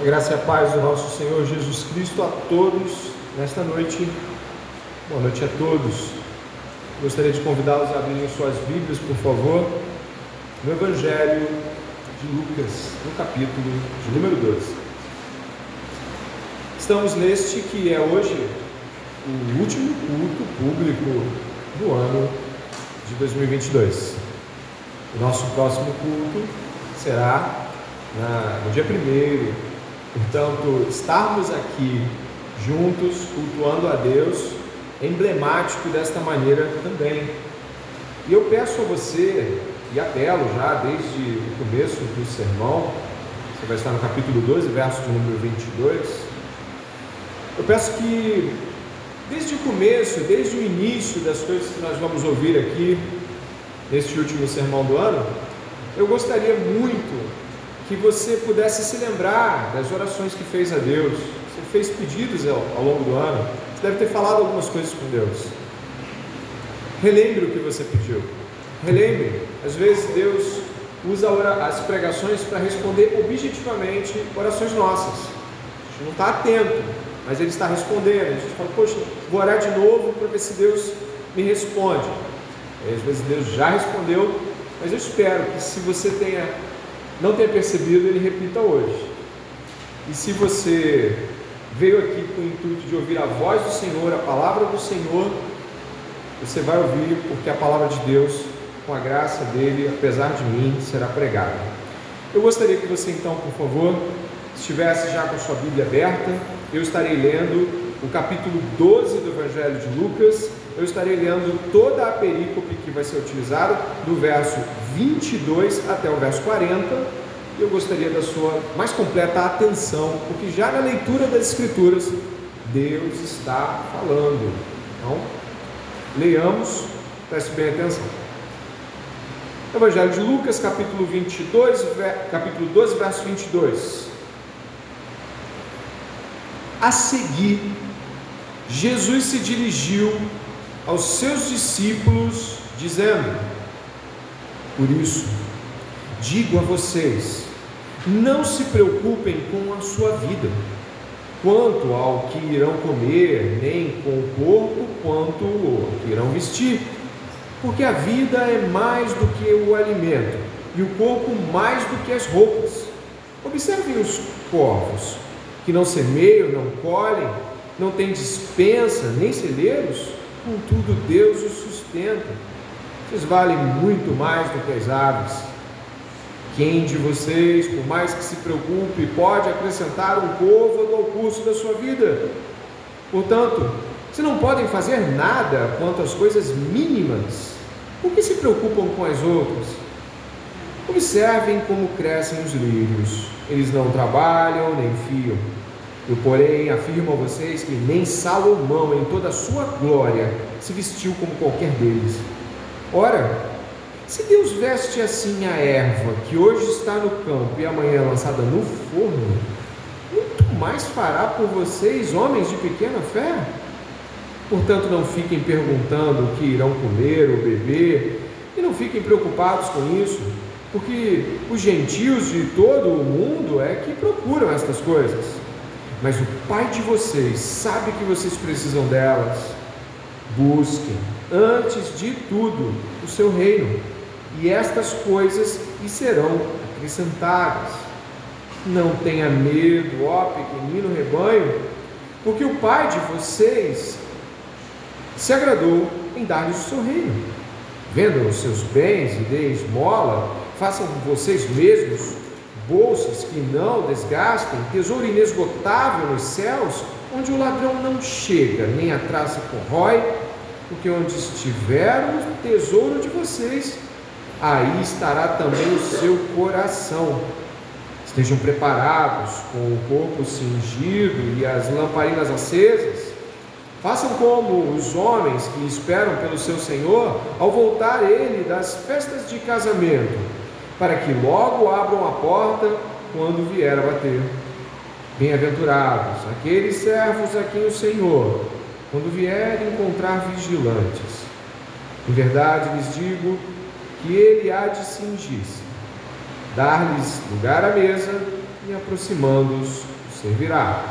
A graça e a paz do nosso Senhor Jesus Cristo a todos nesta noite. Boa noite a todos. Gostaria de convidá-los a abrirem suas Bíblias, por favor, no Evangelho de Lucas, no capítulo de número 12. Estamos neste que é hoje o último culto público do ano de 2022. O nosso próximo culto será na, no dia 1 Portanto, estarmos aqui juntos, cultuando a Deus, é emblemático desta maneira também. E eu peço a você, e apelo já desde o começo do sermão, você vai estar no capítulo 12, verso número 22. Eu peço que, desde o começo, desde o início das coisas que nós vamos ouvir aqui, neste último sermão do ano, eu gostaria muito que você pudesse se lembrar das orações que fez a Deus. Você fez pedidos ao, ao longo do ano, você deve ter falado algumas coisas com Deus. Relembre o que você pediu. Relembre. Às vezes Deus usa as pregações para responder objetivamente orações nossas. A gente não está atento, mas Ele está respondendo. A gente fala, poxa, vou orar de novo para ver se Deus me responde. Às vezes Deus já respondeu, mas eu espero que se você tenha, não tenha percebido, ele repita hoje. E se você veio aqui com o intuito de ouvir a voz do Senhor, a palavra do Senhor, você vai ouvir, porque a palavra de Deus, com a graça dele, apesar de mim, será pregada. Eu gostaria que você então, por favor, estivesse já com a sua Bíblia aberta. Eu estarei lendo o capítulo 12 do Evangelho de Lucas, eu estarei lendo toda a perícope que vai ser utilizada, do verso 22 até o verso 40. E eu gostaria da sua mais completa atenção, porque já na leitura das Escrituras, Deus está falando. Então, leiamos, preste bem atenção. Evangelho de Lucas, capítulo 22, capítulo 12, verso 22. A seguir, Jesus se dirigiu aos seus discípulos, dizendo: Por isso, digo a vocês, não se preocupem com a sua vida, quanto ao que irão comer, nem com o corpo, quanto ao que irão vestir, porque a vida é mais do que o alimento, e o corpo mais do que as roupas. Observem os corvos, que não semeiam, não colhem, não têm dispensa, nem celeiros, contudo Deus os sustenta. Vocês valem muito mais do que as aves. Quem de vocês, por mais que se preocupe, pode acrescentar um côvado ao curso da sua vida? Portanto, se não podem fazer nada quanto às coisas mínimas, por que se preocupam com as outras? Observem como crescem os lírios. Eles não trabalham nem fiam. Eu, porém, afirmo a vocês que nem Salomão, em toda a sua glória, se vestiu como qualquer deles. Ora, se Deus veste assim a erva que hoje está no campo e amanhã é lançada no forno, muito mais fará por vocês, homens de pequena fé. Portanto, não fiquem perguntando o que irão comer ou beber, e não fiquem preocupados com isso, porque os gentios de todo o mundo é que procuram estas coisas mas o Pai de vocês sabe que vocês precisam delas. Busquem, antes de tudo, o seu reino, e estas coisas lhe serão acrescentadas. Não tenha medo, ó pequenino rebanho, porque o Pai de vocês se agradou em dar-lhes o seu reino. Vendam os seus bens e deem esmola, façam vocês mesmos bolsas que não desgastem, tesouro inesgotável nos céus, onde o ladrão não chega, nem a traça corrói, porque onde estiver o tesouro de vocês, aí estará também o seu coração. Estejam preparados, com o corpo cingido e as lamparinas acesas. Façam como os homens que esperam pelo seu Senhor ao voltar ele das festas de casamento para que logo abram a porta quando vier a bater. Bem-aventurados aqueles servos a quem o Senhor, quando vier, encontrar vigilantes. Em verdade lhes digo que ele há de cingir-se, dar-lhes lugar à mesa e aproximando-os, servirá.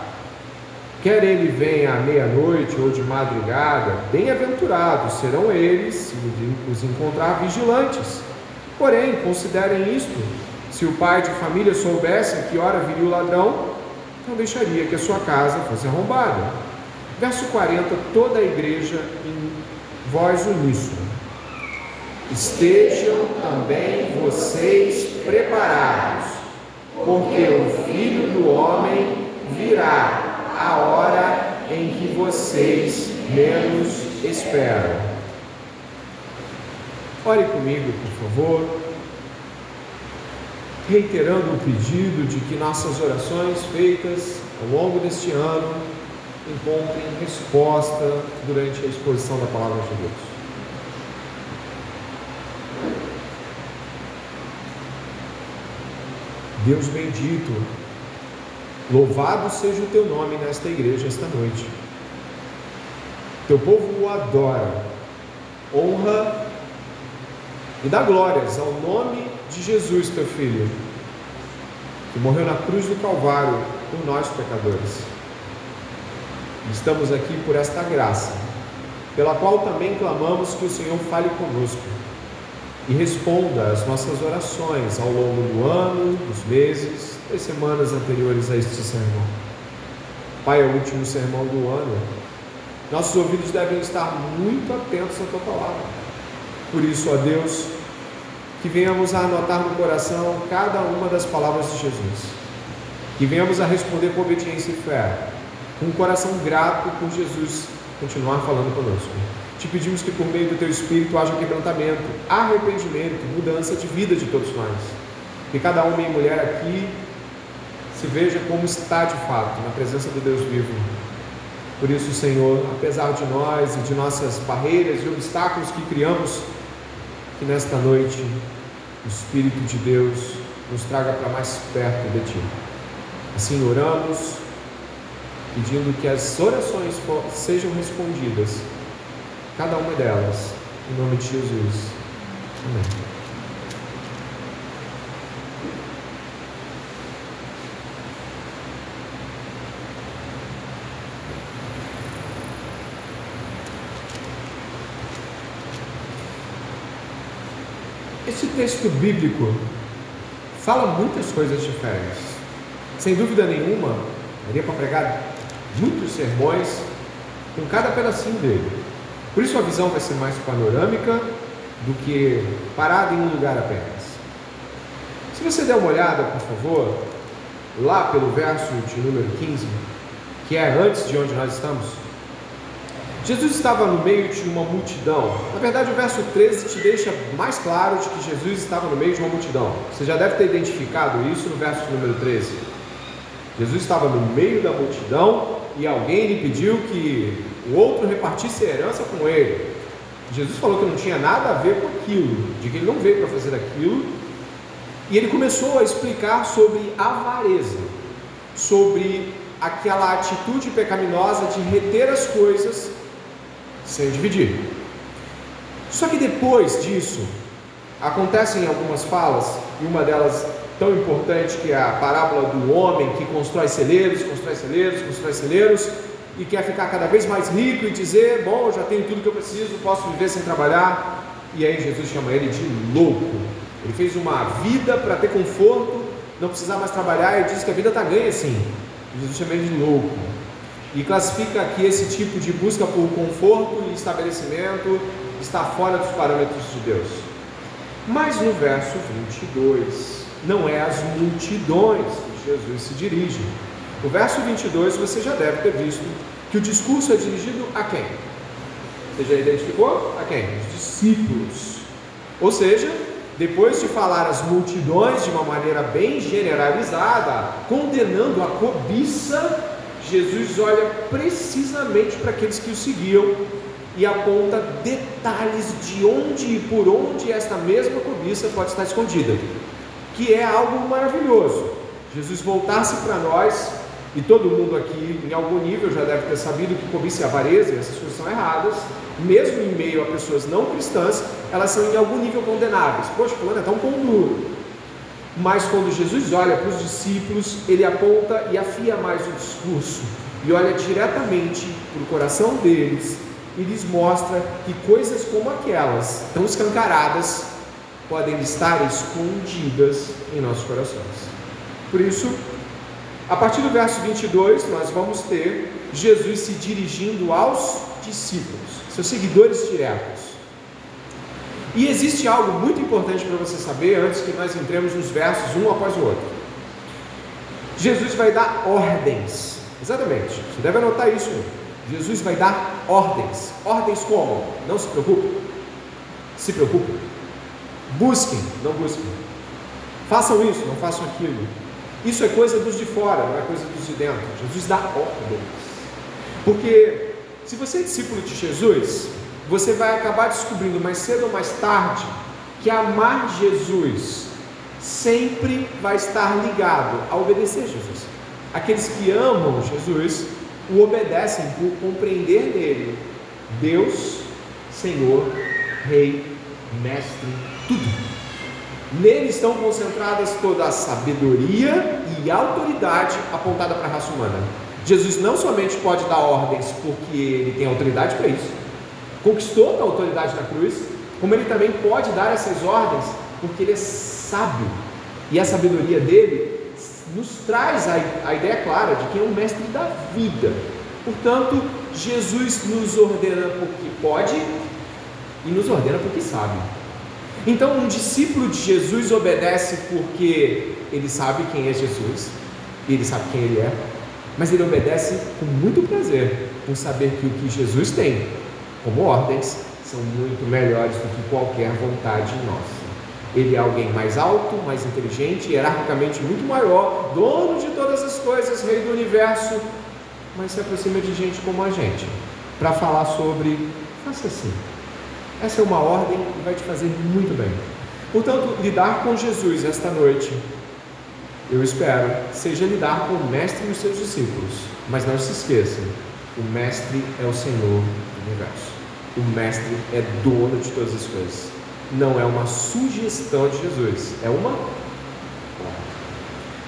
Quer ele venha à meia-noite ou de madrugada, bem-aventurados serão eles se os encontrar vigilantes. Porém, considerem isto: se o pai de família soubesse que hora viria o ladrão, não deixaria que a sua casa fosse arrombada. Verso 40, toda a igreja em voz uníssona. Estejam também vocês preparados, porque o filho do homem virá a hora em que vocês menos esperam. Ore comigo, por favor, reiterando o pedido de que nossas orações feitas ao longo deste ano encontrem resposta durante a exposição da palavra de Deus. Deus bendito, louvado seja o teu nome nesta igreja esta noite. Teu povo o adora, honra e dá glórias ao nome de Jesus, teu filho, que morreu na cruz do Calvário por nós pecadores. Estamos aqui por esta graça, pela qual também clamamos que o Senhor fale conosco e responda às nossas orações ao longo do ano, dos meses, das semanas anteriores a este sermão. Pai, é o último sermão do ano. Nossos ouvidos devem estar muito atentos à tua palavra. Por isso, ó Deus, que venhamos a anotar no coração cada uma das palavras de Jesus. Que venhamos a responder com obediência e fé com um coração grato por Jesus continuar falando conosco. Te pedimos que por meio do teu Espírito haja quebrantamento, arrependimento, mudança de vida de todos nós. Que cada homem e mulher aqui se veja como está de fato, na presença do Deus vivo. Por isso, Senhor, apesar de nós e de nossas barreiras e obstáculos que criamos, que nesta noite o Espírito de Deus nos traga para mais perto de Ti. Assim oramos pedindo que as orações sejam respondidas, cada uma delas, em nome de Jesus. Amém. Esse texto bíblico fala muitas coisas diferentes. Sem dúvida nenhuma, daria para pregar muitos sermões com cada pedacinho dele. Por isso a visão vai ser mais panorâmica do que parada em um lugar apenas. Se você der uma olhada, por favor, lá pelo verso de número 15, que é antes de onde nós estamos, Jesus estava no meio de uma multidão. Na verdade, o verso 13 te deixa mais claro de que Jesus estava no meio de uma multidão. Você já deve ter identificado isso no verso número 13. Jesus estava no meio da multidão e alguém lhe pediu que o outro repartisse a herança com ele. Jesus falou que não tinha nada a ver com aquilo, de que ele não veio para fazer aquilo, e ele começou a explicar sobre avareza, sobre aquela atitude pecaminosa de reter as coisas sem dividir. Só que depois disso, acontecem algumas falas, e uma delas tão importante que é a parábola do homem que constrói celeiros, constrói celeiros, constrói celeiros e quer ficar cada vez mais rico e dizer: Bom, já tenho tudo que eu preciso, posso viver sem trabalhar. E aí Jesus chama ele de louco. Ele fez uma vida para ter conforto, não precisar mais trabalhar e diz que a vida está ganha assim. Jesus chama ele de louco. E classifica que esse tipo de busca por conforto e estabelecimento está fora dos parâmetros de Deus. Mas no verso 22, não é às multidões que Jesus se dirige. O verso 22 você já deve ter visto que o discurso é dirigido a quem? Você já identificou? A quem? Os discípulos. Ou seja, depois de falar as multidões de uma maneira bem generalizada, condenando a cobiça, Jesus olha precisamente para aqueles que o seguiam e aponta detalhes de onde e por onde esta mesma cobiça pode estar escondida que é algo maravilhoso. Jesus voltasse para nós, e todo mundo aqui, em algum nível, já deve ter sabido que cobiça e avareza, essas coisas são erradas, mesmo em meio a pessoas não cristãs, elas são em algum nível condenáveis. Poxa, fulano é tão pão duro. Mas quando Jesus olha para os discípulos, ele aponta e afia mais o discurso e olha diretamente para o coração deles e lhes mostra que coisas como aquelas, tão escancaradas, podem estar escondidas em nossos corações. Por isso, a partir do verso 22, nós vamos ter Jesus se dirigindo aos discípulos, seus seguidores diretos. E existe algo muito importante para você saber antes que nós entremos nos versos um após o outro. Jesus vai dar ordens, exatamente, você deve anotar isso. Jesus vai dar ordens. Ordens como? Não se preocupe. Se preocupe. Busquem, não busquem. Façam isso, não façam aquilo. Isso é coisa dos de fora, não é coisa dos de dentro. Jesus dá ordens. Porque se você é discípulo de Jesus, você vai acabar descobrindo mais cedo ou mais tarde que amar Jesus sempre vai estar ligado a obedecer Jesus. Aqueles que amam Jesus o obedecem por compreender nele Deus, Senhor, Rei, Mestre, tudo. Nele estão concentradas toda a sabedoria e autoridade apontada para a raça humana. Jesus não somente pode dar ordens porque ele tem autoridade para isso, conquistou a autoridade na cruz, como ele também pode dar essas ordens porque ele é sábio e a sabedoria dele nos traz a, a ideia clara de que é um mestre da vida. Portanto, Jesus nos ordena porque pode e nos ordena porque sabe. Então, um discípulo de Jesus obedece porque ele sabe quem é Jesus, e ele sabe quem ele é, mas ele obedece com muito prazer, por saber que o que Jesus tem como ordens são muito melhores do que qualquer vontade nossa. Ele é alguém mais alto, mais inteligente, hierarquicamente muito maior, dono de todas as coisas, rei do universo, mas se aproxima de gente como a gente, para falar sobre, faça assim, essa é uma ordem que vai te fazer muito bem. Portanto, lidar com Jesus esta noite, eu espero, seja lidar com o Mestre e os seus discípulos. Mas não se esqueça: o Mestre é o Senhor do universo. O Mestre é dono de todas as coisas. Não é uma sugestão de Jesus, é uma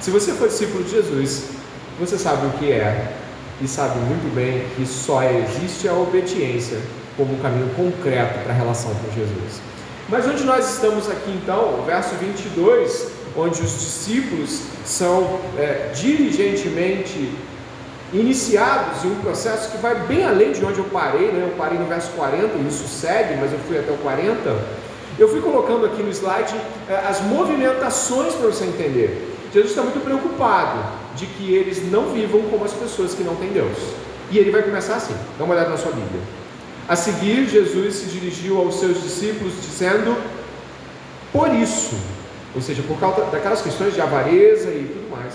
Se você for discípulo de Jesus, você sabe o que é e sabe muito bem que só existe a obediência como um caminho concreto para a relação com Jesus. Mas onde nós estamos aqui então, verso 22, onde os discípulos são é, diligentemente iniciados em um processo que vai bem além de onde eu parei, né? eu parei no verso 40, e isso segue, mas eu fui até o 40. Eu fui colocando aqui no slide é, as movimentações para você entender. Jesus está muito preocupado de que eles não vivam como as pessoas que não têm Deus. E ele vai começar assim, dá uma olhada na sua Bíblia. A seguir, Jesus se dirigiu aos seus discípulos, dizendo: Por isso, ou seja, por causa daquelas questões de avareza e tudo mais,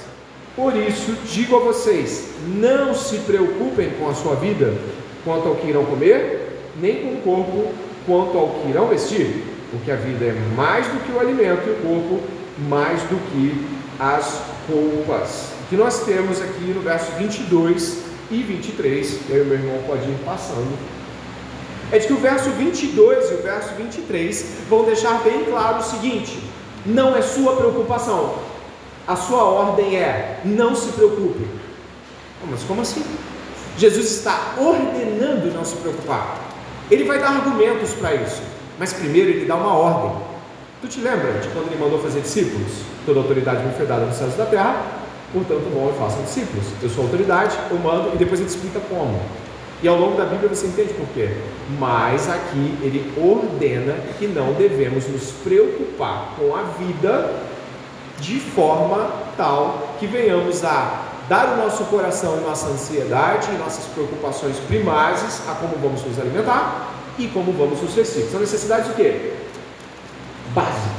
por isso digo a vocês: não se preocupem com a sua vida, quanto ao que irão comer, nem com o corpo, quanto ao que irão vestir, porque a vida é mais do que o alimento e o corpo mais do que as roupas. O que nós temos aqui no verso 22 e 23, eu e meu irmão pode ir passando é de que o verso 22 e o verso 23 vão deixar bem claro o seguinte: não é sua preocupação, a sua ordem é: não se preocupe. Mas como assim? Jesus está ordenando não se preocupar. Ele vai dar argumentos para isso, mas primeiro ele dá uma ordem. Tu te lembra de quando ele mandou fazer discípulos? Toda autoridade me foi dada nos céus da terra, portanto, bom, eu faço discípulos. Eu sou autoridade, eu mando e depois ele explica como. E ao longo da Bíblia você entende por quê. Mas aqui ele ordena que não devemos nos preocupar com a vida de forma tal que venhamos a dar o nosso coração e nossa ansiedade e nossas preocupações primárias a como vamos nos alimentar e como vamos nos vestir. São necessidades o quê? Básicas.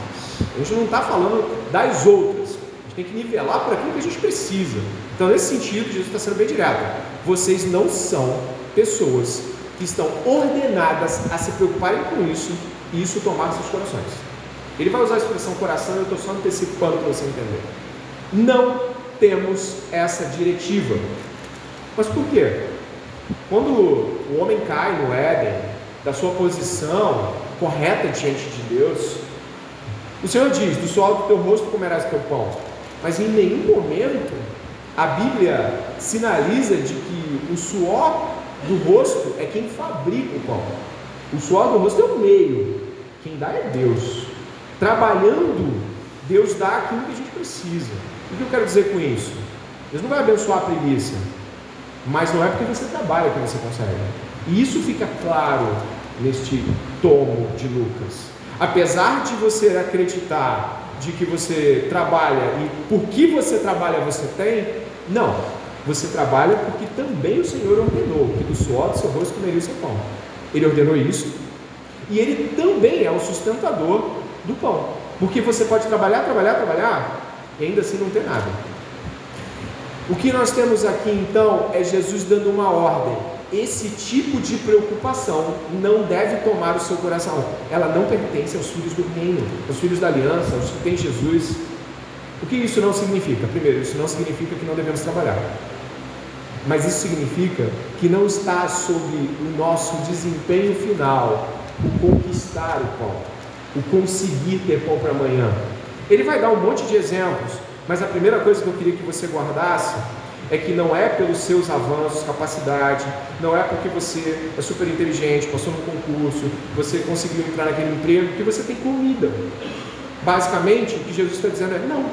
A gente não está falando das outras. A gente tem que nivelar por aquilo que a gente precisa. Então, nesse sentido, Jesus está sendo bem direto. Vocês não são pessoas que estão ordenadas a se preocuparem com isso e isso tomar seus corações. Ele vai usar a expressão coração, eu estou só antecipando para você entender. Não temos essa diretiva. Mas por quê? Quando o homem cai no Éden, da sua posição correta diante de Deus, O Senhor diz: Do suor do teu rosto comerás teu pão. Mas em nenhum momento a Bíblia sinaliza de que o suor do rosto é quem fabrica o pão. O suor do rosto é o meio, quem dá é Deus. Trabalhando, Deus dá aquilo que a gente precisa. O que eu quero dizer com isso? Deus não vai abençoar a preguiça, mas não é porque você trabalha que você consegue. E isso fica claro neste tomo de Lucas. Apesar de você acreditar de que você trabalha e por que você trabalha você tem, não. Você trabalha porque também o Senhor ordenou que do suor do seu rosto comeria o seu pão. Ele ordenou isso e ele também é o sustentador do pão. Porque você pode trabalhar, trabalhar, trabalhar e ainda assim não ter nada. O que nós temos aqui então é Jesus dando uma ordem. Esse tipo de preocupação não deve tomar o seu coração. Ela não pertence aos filhos do reino, aos filhos da aliança, aos que têm Jesus. O que isso não significa? Primeiro, isso não significa que não devemos trabalhar. Mas isso significa que não está sob o nosso desempenho final o conquistar o pão, o conseguir ter pão para amanhã. Ele vai dar um monte de exemplos, mas a primeira coisa que eu queria que você guardasse é que não é pelos seus avanços, capacidade, não é porque você é super inteligente, passou no concurso, você conseguiu entrar naquele emprego, que você tem comida. Basicamente, o que Jesus está dizendo é: não,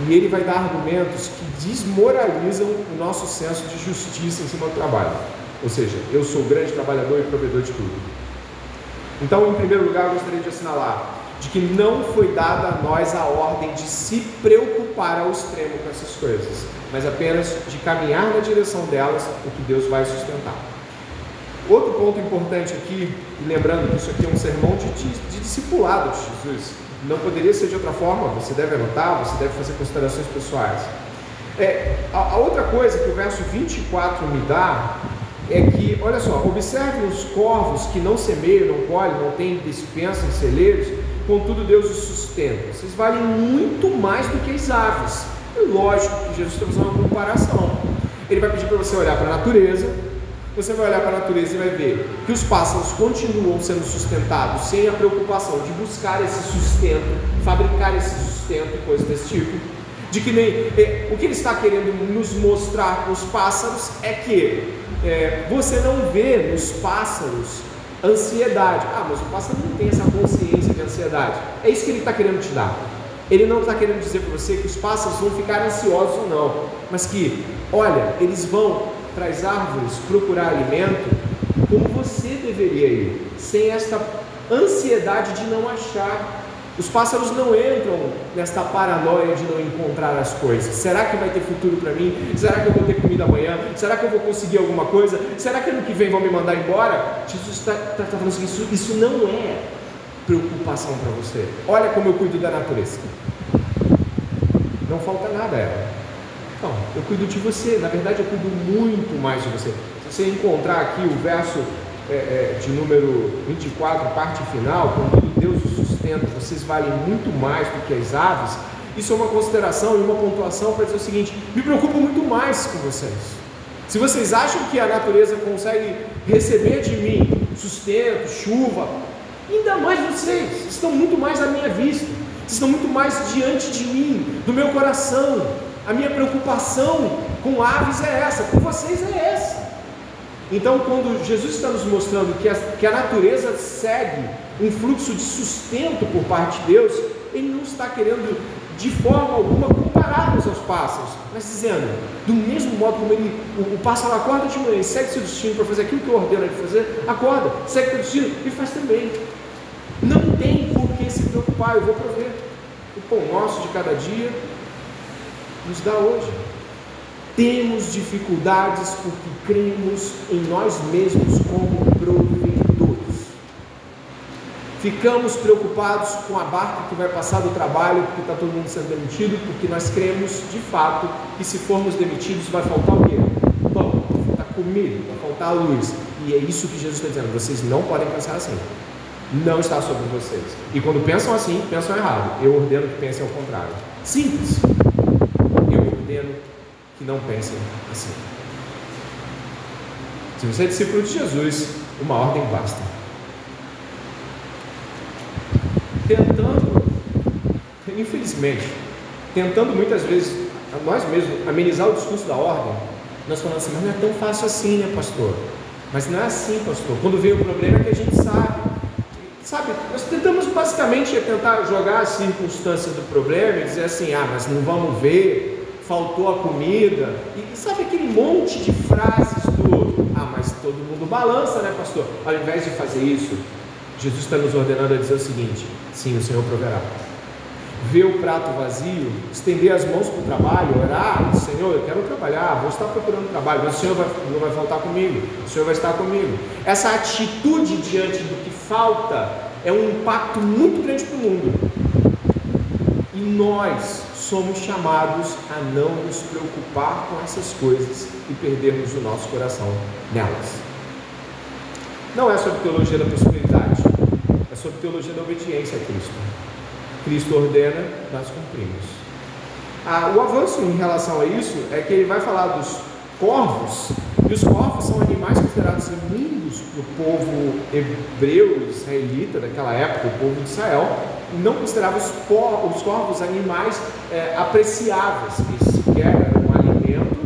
e ele vai dar argumentos que desmoralizam o nosso senso de justiça em cima do trabalho. Ou seja, eu sou grande trabalhador e provedor de tudo. Então, em primeiro lugar, eu gostaria de assinalar de que não foi dada a nós a ordem de se preocupar ao extremo com essas coisas, mas apenas de caminhar na direção delas, o que Deus vai sustentar. Outro ponto importante aqui, lembrando que isso aqui é um sermão de, de, de discipulado de Jesus, não poderia ser de outra forma, você deve anotar, você deve fazer considerações pessoais. É, a, a outra coisa que o verso 24 me dá é que, olha só, observe os corvos que não semeiam, não colhem, não têm dispensa em celeiros, contudo Deus os sustenta. Vocês valem muito mais do que as aves. É lógico que Jesus está fazendo uma comparação. Ele vai pedir para você olhar para a natureza, você vai olhar para a natureza e vai ver que os pássaros continuam sendo sustentados sem a preocupação de buscar esse sustento, fabricar esse sustento e coisas desse tipo. De que nem é, o que ele está querendo nos mostrar com os pássaros é que é, você não vê nos pássaros ansiedade. Ah, mas o pássaro não tem essa consciência de ansiedade. É isso que ele está querendo te dar. Ele não está querendo dizer para você que os pássaros vão ficar ansiosos ou não, mas que, olha, eles vão para as árvores procurar alimento como você deveria ir, sem esta ansiedade de não achar. Os pássaros não entram nesta paranoia de não encontrar as coisas. Será que vai ter futuro para mim? Será que eu vou ter comida amanhã? Será que eu vou conseguir alguma coisa? Será que ano que vem vão me mandar embora? Jesus está tá, tá falando assim: isso, isso não é preocupação para você. Olha como eu cuido da natureza. Não falta nada a ela. Não, eu cuido de você. Na verdade, eu cuido muito mais de você. Se você encontrar aqui o verso é, é, de número 24, parte final, quando Deus os sustenta, vocês valem muito mais do que as aves. Isso é uma consideração e uma pontuação para dizer o seguinte: me preocupo muito mais com vocês. Se vocês acham que a natureza consegue receber de mim sustento, chuva, ainda mais vocês estão muito mais à minha vista, estão muito mais diante de mim, do meu coração. A minha preocupação com aves é essa, com vocês é essa. Então, quando Jesus está nos mostrando que a, que a natureza segue um fluxo de sustento por parte de Deus, Ele não está querendo de forma alguma compararmos aos pássaros, mas dizendo, do mesmo modo como ele, o, o pássaro acorda de manhã e segue seu destino para fazer aquilo que eu ordeno ele fazer, acorda, segue seu destino e faz também. Não tem por que se preocupar, eu vou prover o pão nosso de cada dia, nos dá hoje. Temos dificuldades porque cremos em nós mesmos como provedores. Ficamos preocupados com a barca que vai passar do trabalho porque está todo mundo sendo demitido, porque nós cremos de fato que se formos demitidos vai faltar o quê? Bom, vai faltar comida, vai faltar luz. E é isso que Jesus está dizendo. Vocês não podem pensar assim. Não está sobre vocês. E quando pensam assim, pensam errado. Eu ordeno que pensem ao contrário. Simples ordeno que não pensem assim. Se você é discípulo de Jesus, uma ordem basta. tentando, infelizmente, tentando muitas vezes, nós mesmos, amenizar o discurso da ordem, nós falamos assim, mas não é tão fácil assim, né, pastor? Mas não é assim, pastor. Quando vem o problema é que a gente sabe. Sabe, nós tentamos basicamente tentar jogar as circunstâncias do problema e dizer assim, ah, mas não vamos ver, faltou a comida. E sabe aquele monte de frases do, ah, mas todo mundo balança, né, pastor? Ao invés de fazer isso, Jesus está nos ordenando a dizer o seguinte: sim, o Senhor proverá ver o prato vazio, estender as mãos para o trabalho, orar, Senhor, eu quero trabalhar, vou estar procurando trabalho, mas o Senhor vai, não vai faltar comigo, o Senhor vai estar comigo. Essa atitude diante do que falta é um impacto muito grande para o mundo. Nós somos chamados a não nos preocupar com essas coisas e perdermos o nosso coração nelas. Não é sobre teologia da prosperidade, é sobre teologia da obediência a Cristo. Cristo ordena, nós cumprimos. Ah, o avanço em relação a isso é que ele vai falar dos corvos, e os corvos são animais considerados imundos para o povo hebreu, israelita daquela época, o povo de Israel, não considerava os, os corvos animais é, apreciáveis, que sequer eram um alimento,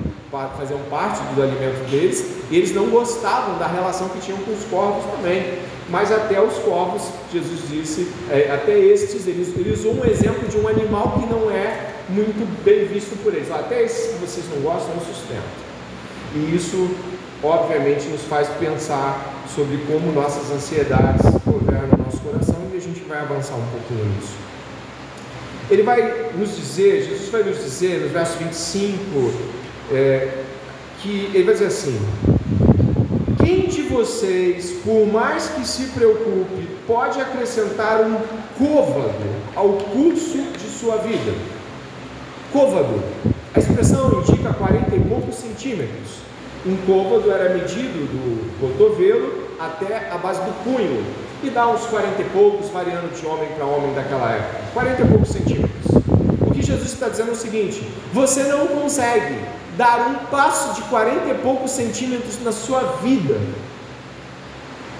faziam parte do alimento deles, e eles não gostavam da relação que tinham com os corvos também mas até os corvos, Jesus disse, é, até estes, eles, ele usou um exemplo de um animal que não é muito bem visto por eles. Até esses que vocês não gostam, não sustentam. E isso, obviamente, nos faz pensar sobre como nossas ansiedades governam o nosso coração vai avançar um pouquinho nisso. Ele vai nos dizer, Jesus vai nos dizer no verso 25, é, que ele vai dizer assim: quem de vocês, por mais que se preocupe, pode acrescentar um côvado ao curso de sua vida? Côvado, a expressão indica 40 e poucos centímetros. Um côvado era medido do cotovelo até a base do punho e dá uns 40 e poucos, variando de homem para homem daquela época. 40 e poucos centímetros. O que Jesus está dizendo é o seguinte: você não consegue dar um passo de 40 e poucos centímetros na sua vida,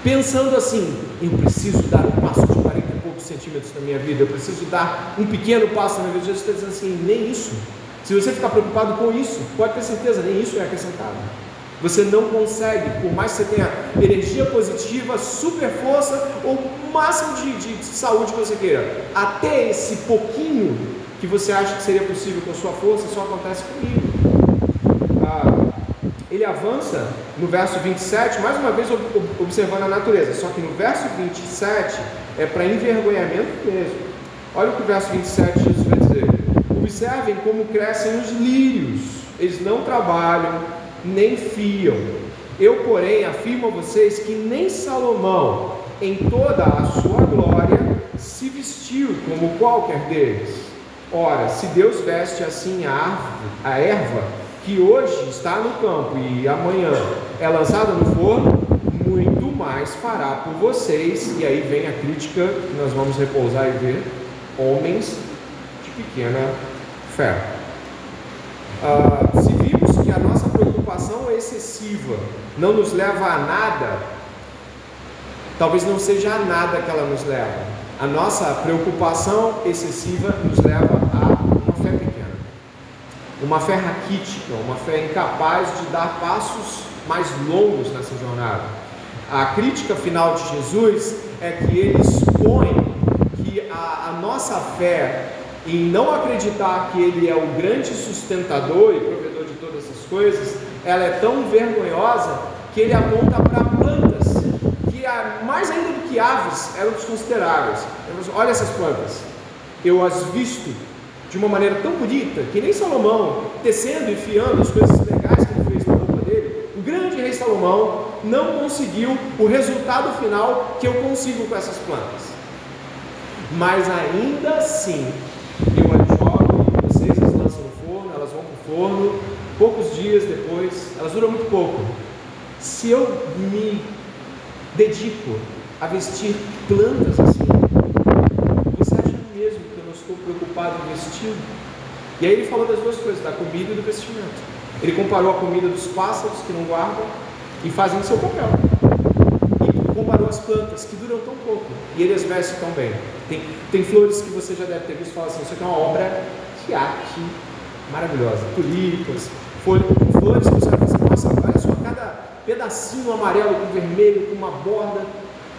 pensando assim: eu preciso dar um passo de 40 e poucos centímetros na minha vida, eu preciso dar um pequeno passo na minha vida. Jesus está dizendo assim: nem isso. Se você ficar preocupado com isso, pode ter certeza, nem isso é acrescentado. Você não consegue, por mais que você tenha energia positiva, super força ou máximo de, de saúde que você queira, até esse pouquinho que você acha que seria possível com a sua força, só acontece comigo. Ele avança no verso 27, mais uma vez observando a natureza, só que no verso 27 é para envergonhamento mesmo. Olha o que o verso 27 Jesus vai dizer: Observem como crescem os lírios, eles não trabalham, nem fiam. Eu, porém, afirmo a vocês que nem Salomão, em toda a sua glória, se vestiu como qualquer deles. Ora, se Deus veste assim a, árvore, a erva, que hoje está no campo e amanhã é lançada no forno, muito mais fará por vocês. E aí vem a crítica que nós vamos repousar e ver: homens de pequena fé. Ah, se vimos que a nossa preocupação é excessiva, não nos leva a nada, talvez não seja a nada que ela nos leva. A nossa preocupação excessiva nos leva uma fé raquítica, uma fé incapaz de dar passos mais longos nessa jornada. A crítica final de Jesus é que ele expõe que a, a nossa fé em não acreditar que ele é o grande sustentador e provedor de todas essas coisas, ela é tão vergonhosa que ele aponta para plantas que mais ainda do que aves eram desconsideráveis. Olha essas plantas, eu as visto de uma maneira tão bonita que nem Salomão, tecendo e fiando as coisas legais que ele fez na roupa dele, o grande rei Salomão não conseguiu o resultado final que eu consigo com essas plantas. Mas ainda assim, eu as jogo, vocês as lançam no forno, elas vão para o forno, poucos dias depois, elas duram muito pouco. Se eu me dedico a vestir plantas assim, preocupado em vestir. E aí ele falou das duas coisas, da comida e do vestimento. Ele comparou a comida dos pássaros que não guardam e fazem seu papel. E comparou as plantas que duram tão pouco e eles vestem tão bem. Tem, tem flores que você já deve ter visto falar assim: Isso aqui é uma obra de arte maravilhosa. Tulipas, flores que você vai fazer, nossa, olha só, cada pedacinho amarelo com vermelho, com uma borda.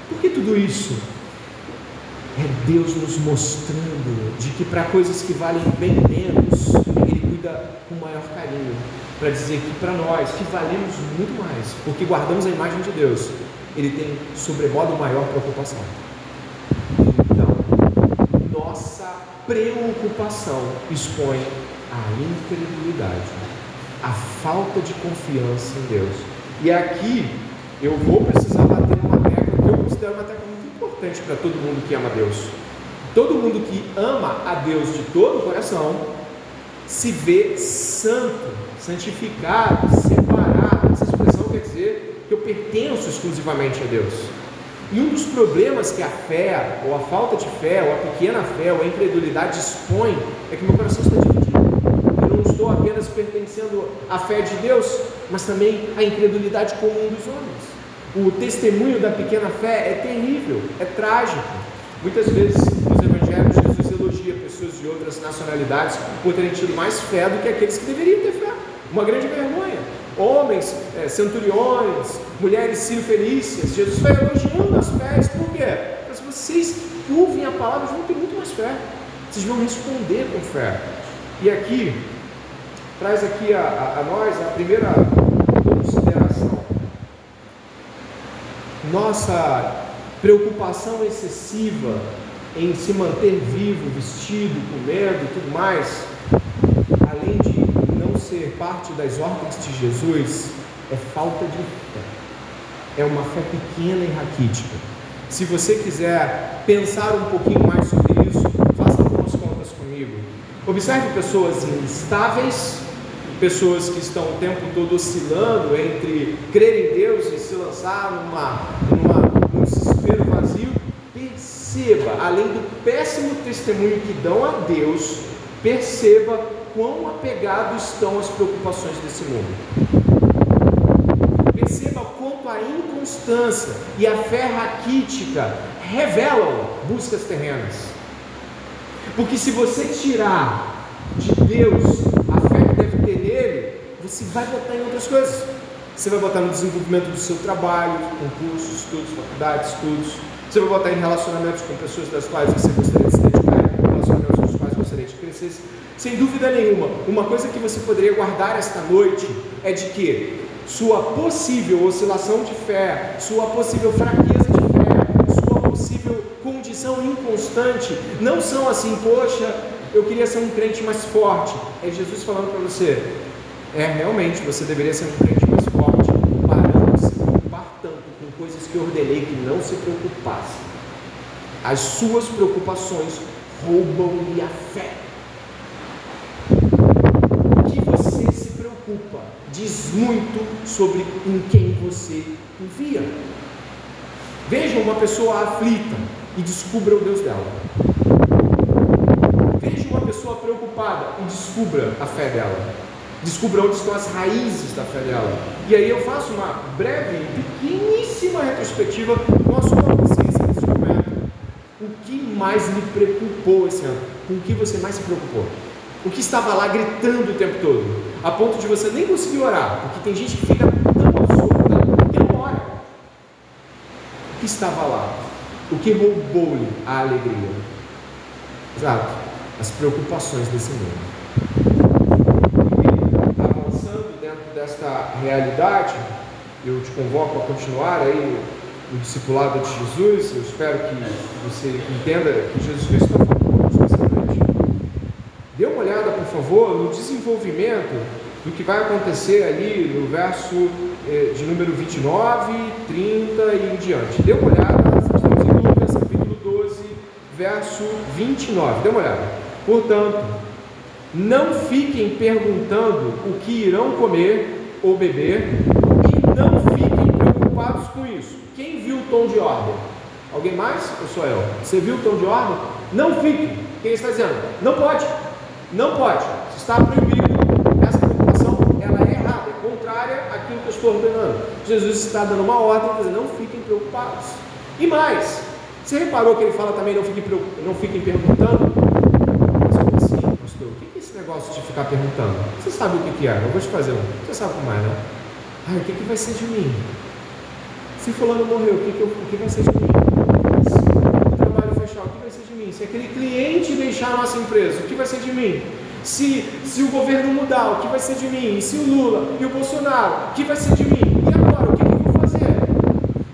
Por que tudo isso? É Deus nos mostrando de que para coisas que valem bem menos, Ele cuida com maior carinho. Para dizer que para nós, que valemos muito mais, porque guardamos a imagem de Deus, Ele tem sobremodo maior preocupação. Então, nossa preocupação expõe a incredulidade, a falta de confiança em Deus. E aqui eu vou precisar bater numa tecla que eu considero uma tecla muito importante para todo mundo que ama Deus. Todo mundo que ama a Deus de todo o coração se vê santo, santificado, separado. Essa expressão quer dizer que eu pertenço exclusivamente a Deus. E um dos problemas que a fé, ou a falta de fé, ou a pequena fé, ou a incredulidade expõe, é que meu coração está dividido. Apenas pertencendo à fé de Deus, mas também à incredulidade comum dos homens. O testemunho da pequena fé é terrível, é trágico. Muitas vezes nos evangelhos Jesus elogia pessoas de outras nacionalidades por terem tido mais fé do que aqueles que deveriam ter fé. Uma grande vergonha. Homens, é, centuriões, mulheres sírio-felícias, Jesus vai elogiando as fés, por quê? Se vocês ouvem a palavra, vão ter muito mais fé. Vocês vão responder com fé. E aqui, traz aqui a, a, a nós a primeira nossa preocupação excessiva em se manter vivo, vestido, comendo e tudo mais, além de não ser parte das ordens de Jesus, é falta de fé. É uma fé pequena e raquítica. Se você quiser pensar um pouquinho mais sobre isso, faça algumas contas comigo. Observe pessoas instáveis pessoas que estão o tempo todo oscilando entre crer em Deus e se lançar numa, numa, num desespero vazio, perceba, além do péssimo testemunho que dão a Deus, perceba quão apegados estão as preocupações desse mundo. Perceba quanto a inconstância e a fé raquítica revelam buscas terrenas. Porque se você tirar de Deus você vai botar em outras coisas. Você vai botar no desenvolvimento do seu trabalho, concursos, estudos, faculdades, estudos. Você vai botar em relacionamentos com pessoas das quais você gostaria de se dedicar, relacionamentos com os quais gostaria de crescer. Sem dúvida nenhuma, uma coisa que você poderia guardar esta noite é de que sua possível oscilação de fé, sua possível fraqueza de fé, sua possível condição inconstante, não são assim, poxa, eu queria ser um crente mais forte. É Jesus falando para você: é realmente você deveria ser um crente mais forte, parando de se preocupar tanto com coisas que ordenei que não se preocupasse. As suas preocupações roubam-lhe a fé. O que você se preocupa diz muito sobre em quem você confia. Veja uma pessoa aflita e descubra o Deus dela. Veja uma pessoa preocupada e descubra a fé dela descubra onde estão as raízes da fé dela. E aí eu faço uma breve, pequeníssima retrospectiva com a sua consciência nesse momento. O que mais lhe preocupou esse ano? Com o que você mais se preocupou? O que estava lá gritando o tempo todo? A ponto de você nem conseguir orar, porque tem gente que fica tão absurda que não ora. O que estava lá? O que roubou-lhe a alegria? Exato, as preocupações desse mundo desta realidade, eu te convoco a continuar aí o discipulado de Jesus. Eu espero que você entenda que Jesus Cristo está falando conosco Dê uma olhada, por favor, no desenvolvimento do que vai acontecer ali no verso eh, de número 29, 30 e em diante. Dê uma olhada, estamos em Lucas capítulo 12, verso 29. Dê uma olhada. Portanto, não fiquem perguntando o que irão comer ou beber e não fiquem preocupados com isso. Quem viu o tom de ordem? Alguém mais ou sou eu? Você viu o tom de ordem? Não fiquem. Quem está dizendo? Não pode. Não pode. Está proibido. Essa preocupação ela é errada, é contrária àquilo que eu estou ordenando. Jesus está dando uma ordem, dizendo, não fiquem preocupados. E mais, você reparou que ele fala também, não fiquem, não fiquem perguntando? Mas como assim, pastor? O que esse negócio de ficar perguntando? Você sabe o que é? Eu vou te fazer um. Você sabe como é, né? Ai, o que, que vai ser de mim? Se fulano morreu, o que, que, eu, o que vai ser de mim? Se o trabalho fechar, o que vai ser de mim? Se aquele cliente deixar a nossa empresa, o que vai ser de mim? Se, se o governo mudar, o que vai ser de mim? E se o Lula e o Bolsonaro, o que vai ser de mim? E agora, o que, que eu vou fazer?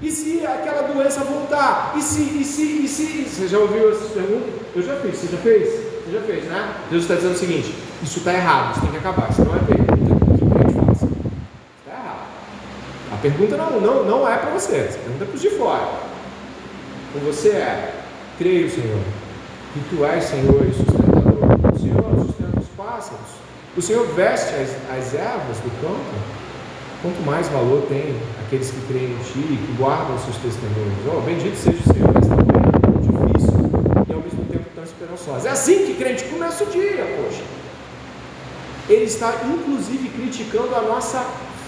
E se aquela doença voltar? E se, e se, e se? Você já ouviu essas perguntas? Eu já fiz, você já fez? Já fez, né? Deus está dizendo o seguinte: isso está errado, isso tem que acabar, isso não é a gente faça. Está errado. A pergunta não, não, não é para você, essa pergunta é para os de fora. Com você é: creio, Senhor, que tu és Senhor e sustentador. O Senhor sustenta os pássaros. O Senhor veste as, as ervas do campo. Quanto mais valor tem aqueles que creem em Ti e que guardam os seus testemunhos. Oh, bendito seja o Senhor nesta manhã tão difícil e ao mesmo tempo tão esperançosa. É assim que crente começa o dia, poxa. Ele está inclusive criticando a nossa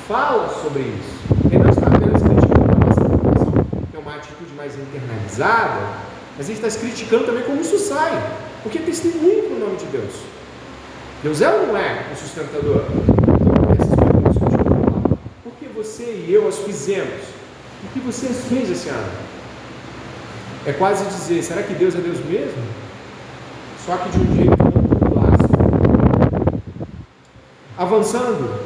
fala sobre isso. Ele não está apenas criticando a nossa formação, que é uma atitude mais internalizada, mas ele está criticando também como isso sai, porque testemunho para o nome de Deus. Deus é ou não é o sustentador? Então, essas perguntas continuam lá. Por que você e eu as fizemos? O que você fez esse ano? É quase dizer, será que Deus é Deus mesmo? Só que de um jeito não clássico. Avançando,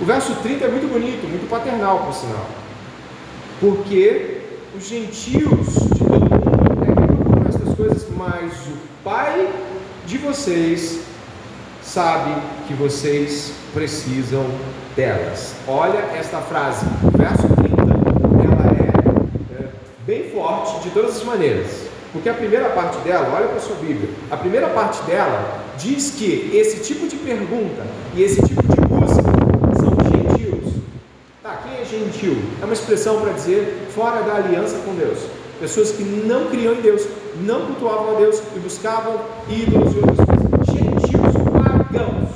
o verso 30 é muito bonito, muito paternal, por sinal. Porque os gentios de todo mundo é que procuram estas coisas, mas o Pai de vocês sabe que vocês precisam delas. Olha esta frase, verso 30, ela é, é bem de todas as maneiras. Porque a primeira parte dela, olha para a sua Bíblia, a primeira parte dela diz que esse tipo de pergunta e esse tipo de busca são gentios. Tá, quem é gentil? É uma expressão para dizer fora da aliança com Deus. Pessoas que não criam em Deus, não cultuavam a Deus e buscavam ídolos e outras coisas. Gentios, pagãos.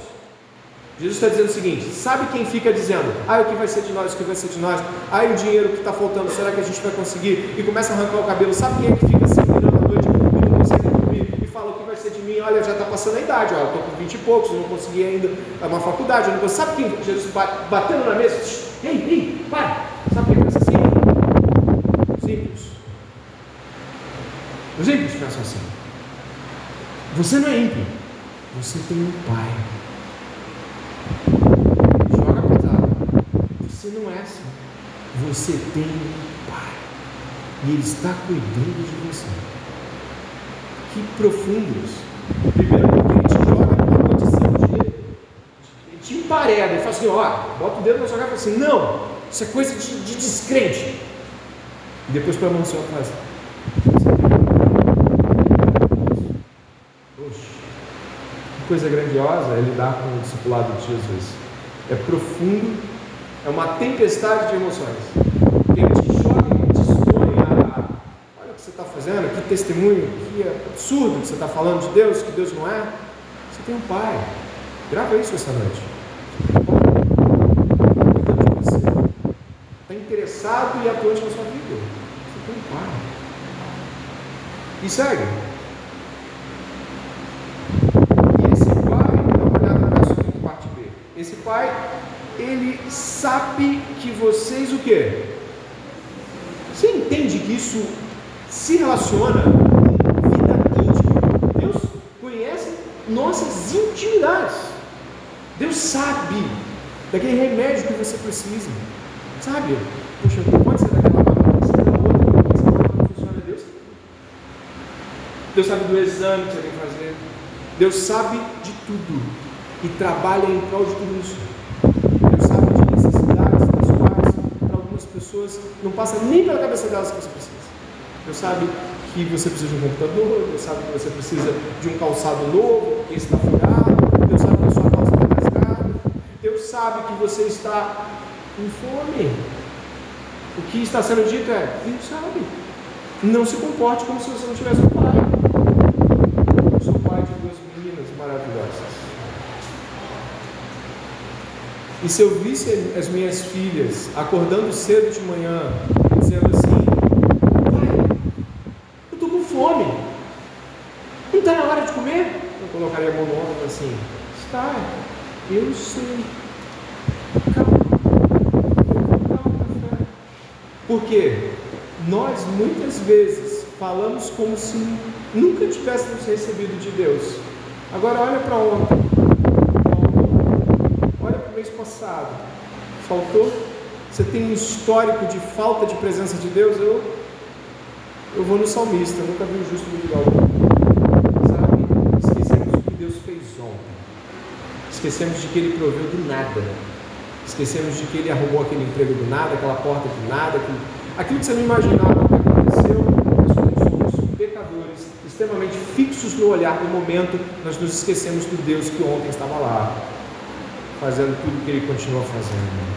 Jesus está dizendo o seguinte: sabe quem fica dizendo, ah, o que vai ser de nós, o que vai ser de nós, ah, o dinheiro que está faltando, será que a gente vai conseguir? E começa a arrancar o cabelo, sabe quem é que fica virando a noite e não consegue dormir e fala o que vai ser de mim? Olha, já está passando a idade, olha, estou com 20 e poucos, não consegui ainda uma faculdade, não consigo. sabe quem Jesus batendo na mesa? Ei, ei, para! Sabe quem pensa assim? Os ímpios. Os ímpios pensam assim. Você não é ímpio, você tem um pai. Joga pesado. Você não é assim. Você tem um pai. E ele está cuidando de você. Que profundos. Primeiro porque ele te joga numa condição de, de, de empareda. Ele fala assim, ó, bota o dedo na sua cara e fala assim, não, isso é coisa de, de descrente. E depois para a mão do Senhor faz. Poxa, que coisa grandiosa é lidar com o discipulado de Jesus. É profundo, é uma tempestade de emoções. Ele te joga e te expõe a. Olha o que você está fazendo, que testemunho, que absurdo que você está falando de Deus, que Deus não é. Você tem um pai. Grava isso essa noite. Está interessado e atuante na sua vida. Você tem um pai. E segue. E esse pai, dá uma olhada no verso 5, parte B. Esse pai, ele sabe que vocês o quê? Você entende que isso se relaciona com vida íntima? Deus conhece nossas intimidades. Deus sabe daquele remédio que você precisa. Sabe? Poxa, pode ser daquela. Deus sabe do exame que você tem que fazer. Deus sabe de tudo e trabalha em prol de tudo isso. Deus sabe de necessidades das quais para algumas pessoas não passa nem pela cabeça delas que você precisa. Deus sabe que você precisa de um computador, Deus sabe que você precisa de um calçado novo, que está furado, Deus sabe que a sua calça está rasgada, Deus sabe que você está com fome. O que está sendo dito é, Deus sabe. Não se comporte como se você não tivesse um pai. Eu sou pai de duas meninas maravilhosas. E se eu visse as minhas filhas acordando cedo de manhã, dizendo assim: Pai, eu estou com fome, não está na hora de comer? Eu colocaria a mão no ombro assim: Está, eu sei. Calma, eu. Por quê? Nós muitas vezes falamos como se nunca tivéssemos recebido de Deus. Agora, olha para ontem. O mês passado. Faltou? Você tem um histórico de falta de presença de Deus? Eu, eu vou no salmista, nunca vi o justo me Sabe? Esquecemos o que Deus fez ontem. Esquecemos de que Ele proveu do nada. Esquecemos de que Ele arrumou aquele emprego do nada, aquela porta do nada. Aquilo, aquilo que você não imaginava que aconteceu, como somos pecadores, extremamente fixos no olhar do momento, nós nos esquecemos do Deus que ontem estava lá, fazendo tudo o que Ele continua fazendo.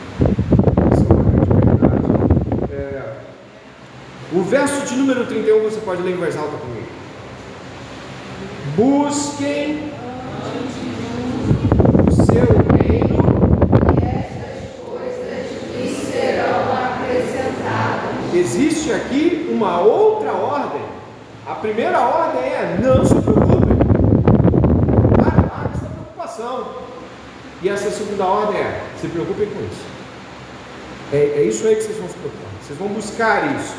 O verso de número 31 você pode ler em voz alta comigo. Busquem o seu reino e estas coisas lhes serão acrescentadas. Existe aqui uma outra ordem. A primeira ordem é não se preocupem. Para essa preocupação. E essa segunda ordem é se preocupem com isso. É, é isso aí que vocês vão se preocupar. Vocês vão buscar isso.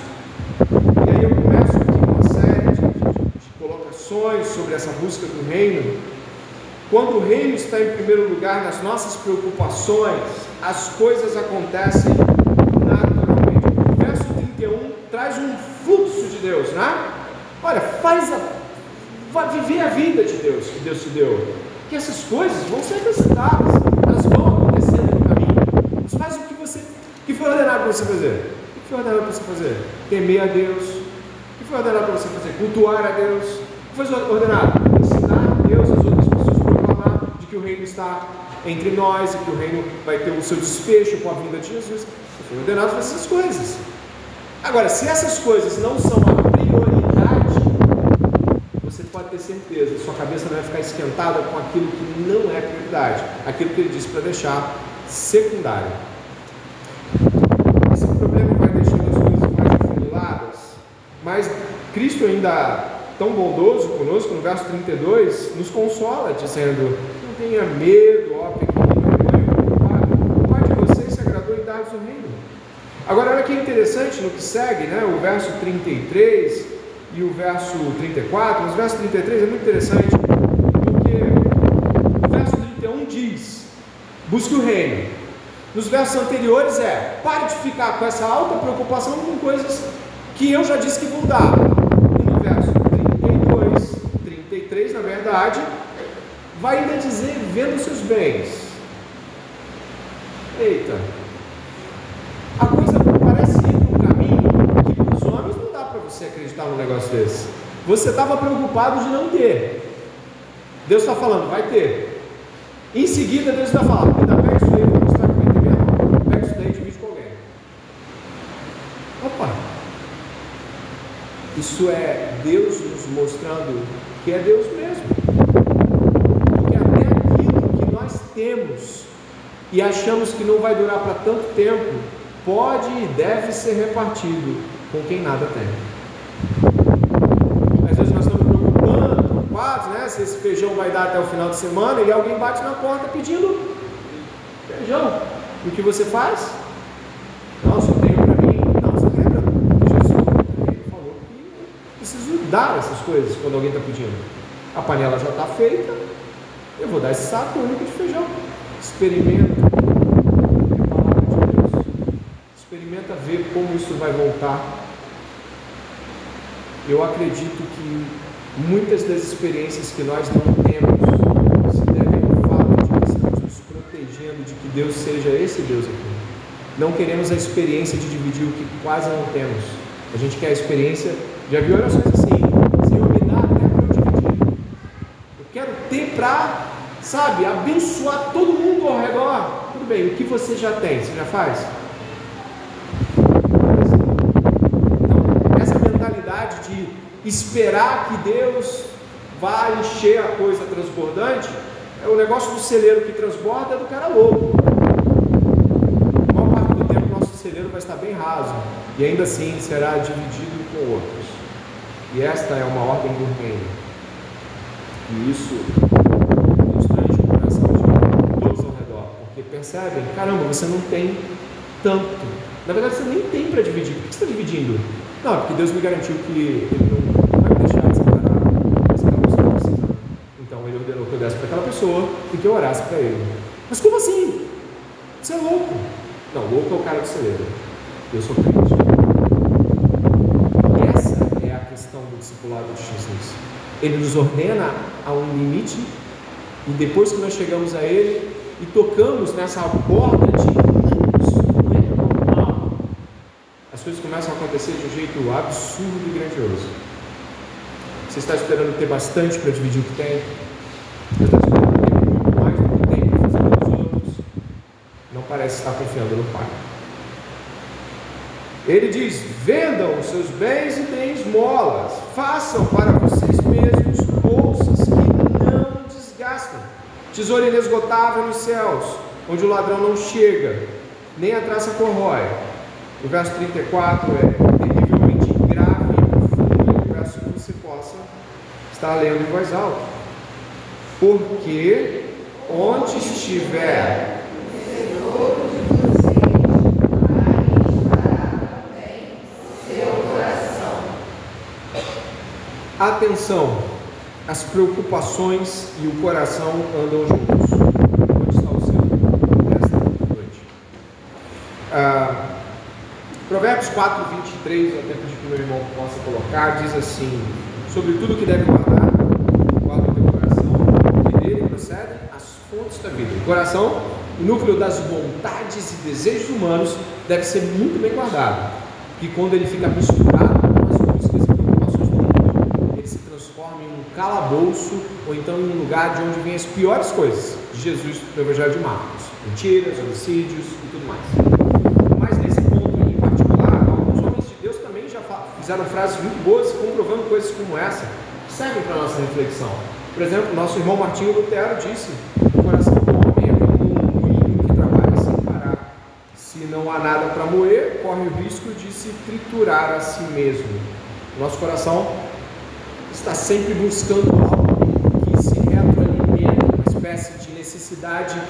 E aí eu começo aqui uma série de, de, de colocações sobre essa busca do reino. Quando o reino está em primeiro lugar nas nossas preocupações, as coisas acontecem naturalmente. O verso 31 traz um fluxo de Deus, né? Olha, faz a, vai viver a vida de Deus que Deus te deu. Que essas coisas vão ser acrescentadas, elas vão acontecer no caminho. Mas faz o que você que foi ordenado para você fazer foi ordenado para você fazer? Temer a Deus. O que foi ordenado para você fazer? Cultuar a Deus. O que foi ordenado? Ensinar a Deus as outras pessoas proclamar de que o reino está entre nós e que o reino vai ter o seu desfecho com a vinda de Jesus. Foi ordenado para essas coisas. Agora, se essas coisas não são pode ter certeza, sua cabeça não vai ficar esquentada com aquilo que não é prioridade, aquilo que ele disse para deixar secundário. Mas Cristo ainda tão bondoso conosco, no verso 32, nos consola, dizendo: Não tenha medo, ó pequenino o Pai de vocês se agradou em dar-vos o reino. Agora, olha que interessante no que segue, né? o verso 33 e o verso 34. Mas o verso 33 é muito interessante, porque o verso 31 diz: Busque o reino. Nos versos anteriores é: pare de ficar com essa alta preocupação com coisas que eu já disse que vou dar. E no verso 32, 33, na verdade, vai ainda dizer: vendo seus bens. Eita, a coisa parece ir para um caminho que para os homens não dá para você acreditar num negócio desse. Você estava preocupado de não ter. Deus está falando, vai ter. Em seguida, Deus está falando, ainda pega isso aí, vou mostrar que vai. Pega isso daí e divide com alguém. Opa! Isso é Deus nos mostrando que é Deus mesmo. Porque até aquilo que nós temos e achamos que não vai durar para tanto tempo, pode e deve ser repartido com quem nada tem. Às vezes nós estamos preocupados, preocupados, né? Se esse feijão vai dar até o final de semana e alguém bate na porta pedindo feijão. E o que você faz? Nossa, dar essas coisas quando alguém está pedindo. A panela já está feita, eu vou dar esse saco único de feijão. Experimenta palavra de Deus. Experimenta ver como isso vai voltar. Eu acredito que muitas das experiências que nós não temos se devem ao fato de que estamos nos protegendo de que Deus seja esse Deus aqui. Não queremos a experiência de dividir o que quase não temos. A gente quer a experiência já viu orações assim? Senhor, me dá até para eu dividir. Eu quero ter para, sabe, abençoar todo mundo ao redor. Tudo bem, o que você já tem? Você já faz? Então, essa mentalidade de esperar que Deus vá encher a coisa transbordante é o negócio do celeiro que transborda é do cara louco. A maior parte do tempo, nosso celeiro vai estar bem raso e ainda assim será dividido com outros. E esta é uma ordem do reino. E isso nos percebem? Caramba, você não tem tanto. Na verdade, você nem tem para dividir. Por que você está dividindo? Não, porque Deus me garantiu que Ele não vai me deixar de separar aquela pessoa precisa. Então Ele ordenou que eu desse para aquela pessoa e que eu orasse para Ele. Mas como assim? Você é louco. Não, louco é o cara do celeiro. Eu sou crente. Essa é a questão do discipulado de Jesus. Ele nos ordena a um limite e depois que nós chegamos a Ele e tocamos nessa borda de isso não é as coisas começam a acontecer de um jeito absurdo e grandioso. Você está esperando ter bastante para dividir o que tem? Você está esperando ter muito mais do que tem para fazer pelos outros? Estar confiando no Pai. Ele diz: vendam os seus bens e deem esmolas, façam para vocês mesmos bolsas que não desgastam, tesouro inesgotável nos céus, onde o ladrão não chega, nem a traça corrói. O verso 34 é terrivelmente grave e profundo, e eu peço que você possa estar lendo em voz alta. Porque onde estiver Atenção, as preocupações e o coração andam juntos. Onde está o seu nesta noite? Ah, Provérbios 4, 23, eu até pedi que meu irmão possa colocar, diz assim: Sobre tudo que deve guardar, guarda o teu coração, que dele procedem as fontes da vida. O coração, o núcleo das vontades e desejos humanos, deve ser muito bem guardado, e quando ele fica misturado calabouço ou então um lugar de onde vêm as piores coisas de Jesus no Evangelho de Marcos: mentiras, homicídios e tudo mais. Mas nesse ponto em particular, alguns homens de Deus também já fizeram frases muito boas comprovando coisas como essa que servem para a nossa reflexão. Por exemplo, nosso irmão Martinho Lutero disse: o coração do homem é como um moinho que trabalha sem parar. Se não há nada para moer, corre o risco de se triturar a si mesmo. Nosso coração está sempre buscando algo que se retroalimenta, uma espécie de necessidade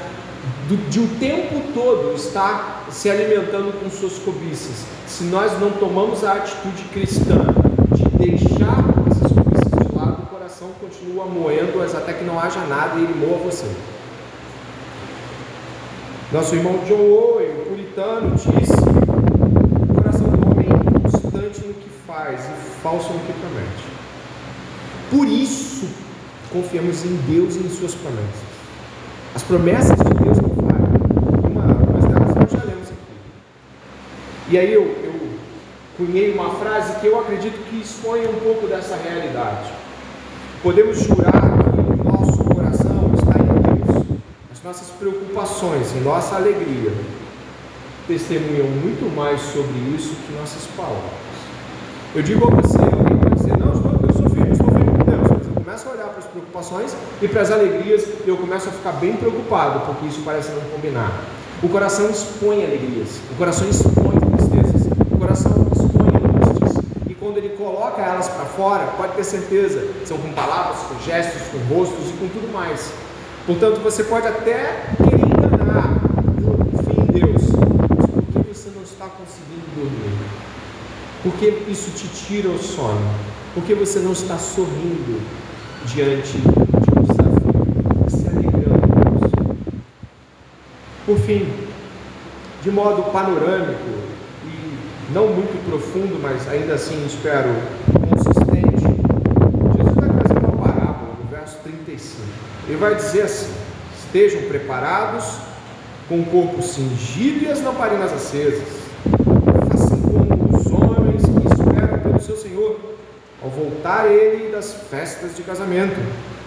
do, de o tempo todo estar se alimentando com suas cobiças. Se nós não tomamos a atitude cristã de deixar essas cobiças de lado, o coração continua moendo-as até que não haja nada e ele moa você. Nosso irmão John Owen, o puritano, disse: o coração do homem é inconstante no que faz e falso no que promete. Por isso, confiamos em Deus e em Suas promessas. As promessas de Deus não falham. Uma, uma delas nós já lemos aqui. E aí eu, eu cunhei uma frase que eu acredito que expõe um pouco dessa realidade. Podemos jurar que o nosso coração está em Deus. As nossas preocupações e nossa alegria testemunham muito mais sobre isso que nossas palavras. Eu digo a você, alguém pode dizer, não, estou começo a olhar para as preocupações e para as alegrias, eu começo a ficar bem preocupado, porque isso parece não combinar. O coração expõe alegrias, o coração expõe tristezas, o coração expõe angústias. E quando ele coloca elas para fora, pode ter certeza, são com palavras, com gestos, com rostos e com tudo mais. Portanto, você pode até querer enganar, confie em Deus, mas por que você não está conseguindo dormir? Porque isso te tira o sono? Porque você não está sorrindo? Diante de um desafio, se alegrando Por fim, de modo panorâmico e não muito profundo, mas ainda assim espero consistente, Jesus vai trazer uma parábola no verso 35. Ele vai dizer assim: estejam preparados com o corpo cingido e as lamparinas acesas. Façam como os homens que esperam pelo seu Senhor ao voltar ele das festas de casamento,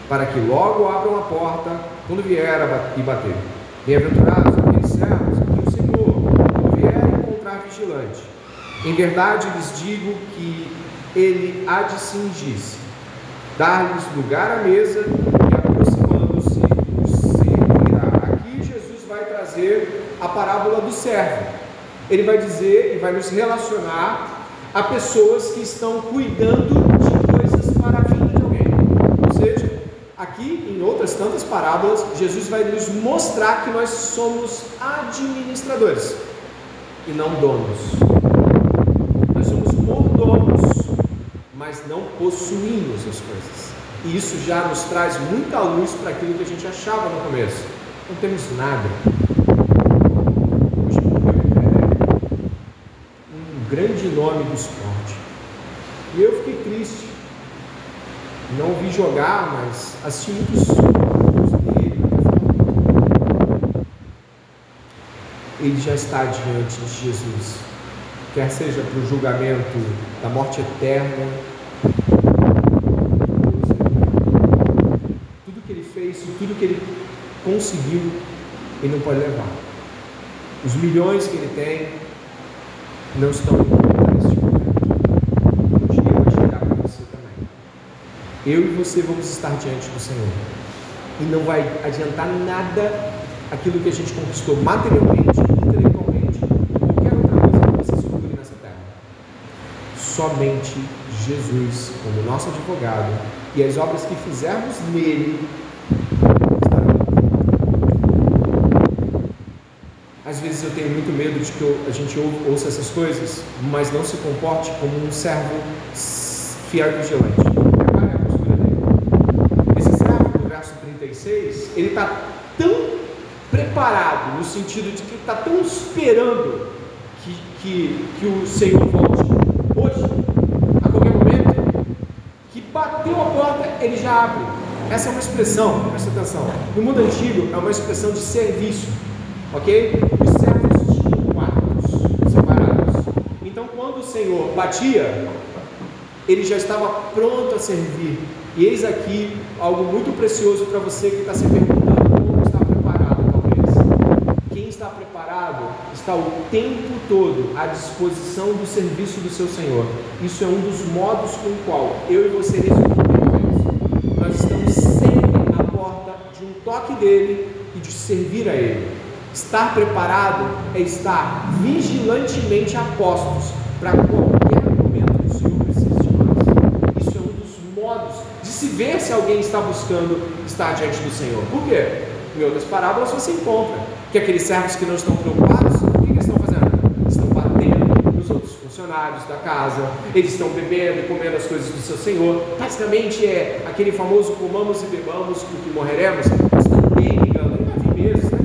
para que logo abram a porta quando vier e bater. Bem-aventurados aqueles servos que o Senhor, quando vier encontrar vigilante. Em verdade lhes digo que ele há de cingir-se, dar-lhes lugar à mesa e aproximando-se os servirá. Aqui Jesus vai trazer a parábola do servo. Ele vai dizer e vai nos relacionar a pessoas que estão cuidando de coisas para a vida de alguém. Ou seja, Aqui, em outras tantas parábolas, Jesus vai nos mostrar que nós somos administradores e não donos. Nós somos mordomos, mas não possuímos as coisas. E isso já nos traz muita luz para aquilo que a gente achava no começo. Não temos nada. Hoje morreu um grande nome do esporte. E eu fiquei triste. Não vi jogar, mas assisti muitos dele. Ele já está diante de Jesus. Quer seja para o julgamento da morte eterna, tudo que ele fez, tudo que ele conseguiu, ele não pode levar. Os milhões que ele tem não estão em conta neste momento. Um dia vai chegar para você também. Eu e você vamos estar diante do Senhor. E não vai adiantar nada aquilo que a gente conquistou materialmente, intelectualmente, qualquer outra coisa que você se procure nessa terra. Somente Jesus, como nosso advogado, e as obras que fizermos nele Às vezes eu tenho muito medo de que a gente ouça essas coisas, mas não se comporte como um servo fiel e vigilante. 16, ele está tão preparado, no sentido de que está tão esperando que, que, que o Senhor volte hoje, a qualquer momento, que bateu a porta, ele já abre. Essa é uma expressão, presta atenção. No mundo antigo, é uma expressão de serviço, ok? Os servos tinham quartos separados. Então, quando o Senhor batia, ele já estava pronto a servir e eis aqui algo muito precioso para você que está se perguntando como está preparado, talvez. Quem está preparado está o tempo todo à disposição do serviço do seu Senhor. Isso é um dos modos com o qual eu e você resolvemos Nós estamos sempre à porta de um toque dele e de servir a ele. Estar preparado é estar vigilantemente a postos para qualquer momento que o Senhor precise de nós. Isso é um dos modos de se ver se alguém está buscando estar diante do Senhor. Por quê? Em outras parábolas você encontra que aqueles servos que não estão preocupados, o que eles estão fazendo? Estão batendo nos outros funcionários da casa, eles estão bebendo e comendo as coisas do seu Senhor. Basicamente é aquele famoso comamos e bebamos porque morreremos, mas também ligando, ele vai vir mesmo,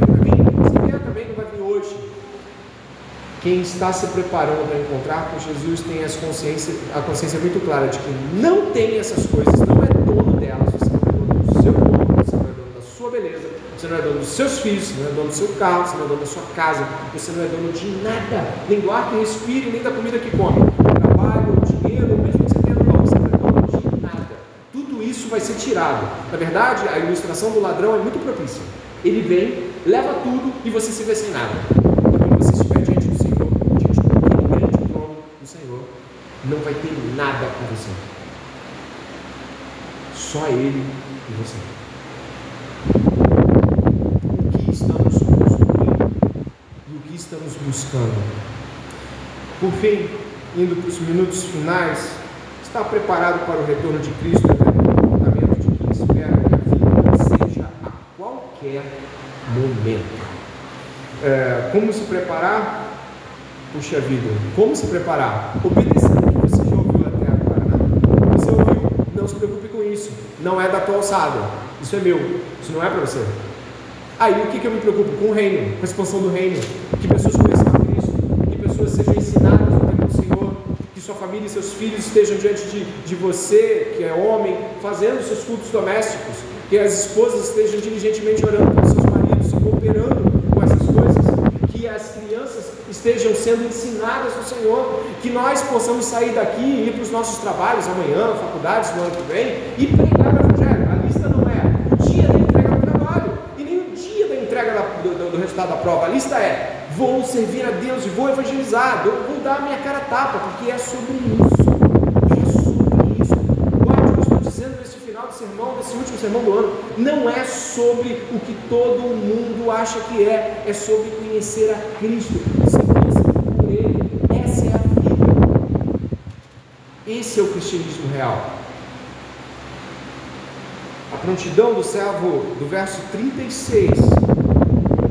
Quem está se preparando para encontrar com Jesus tem as consciência, a consciência muito clara de que não tem essas coisas, não é dono delas, você não é dono do seu corpo, você não é dono da sua beleza, você não é dono dos seus filhos, você não é dono do seu carro, você não é dono da sua casa, você não é dono de nada, nem do ar que respire, nem da comida que come, trabalho, dinheiro, mesmo que você você não é dono de nada. Tudo isso vai ser tirado. Na verdade, a ilustração do ladrão é muito propícia. Ele vem, leva tudo e você se vê sem nada. não vai ter nada com você. Só Ele e você. O que estamos construindo e o que estamos buscando. Por fim, indo para os minutos finais, está preparado para o retorno de Cristo é o comportamento de quem espera que a vida seja a qualquer momento. É, como se preparar? Puxa vida, como se preparar? Obedecer isso. Não é da tua alçada. Isso é meu. Isso não é para você. Aí o que, que eu me preocupo? Com o reino, com a expansão do reino. Que pessoas conheçam Cristo, que pessoas sejam ensinadas no tempo do Senhor, que sua família e seus filhos estejam diante de, de você, que é homem, fazendo seus cultos domésticos, que as esposas estejam diligentemente orando pelos seus maridos e cooperando com essas coisas, que as crianças estejam sendo ensinadas no Senhor, que nós possamos sair daqui e ir para os nossos trabalhos amanhã, faculdades no ano que vem e pregar o Evangelho. A lista não é o dia da entrega do trabalho e nem o dia da entrega da, do, do, resultado da prova. A lista é vou servir a Deus e vou evangelizar, vou dar a minha cara tapa, porque é sobre isso. Sermão, desse último sermão do ano. Não é sobre o que todo mundo acha que é, é sobre conhecer a Cristo Esse é o cristianismo real. A prontidão do servo do verso 36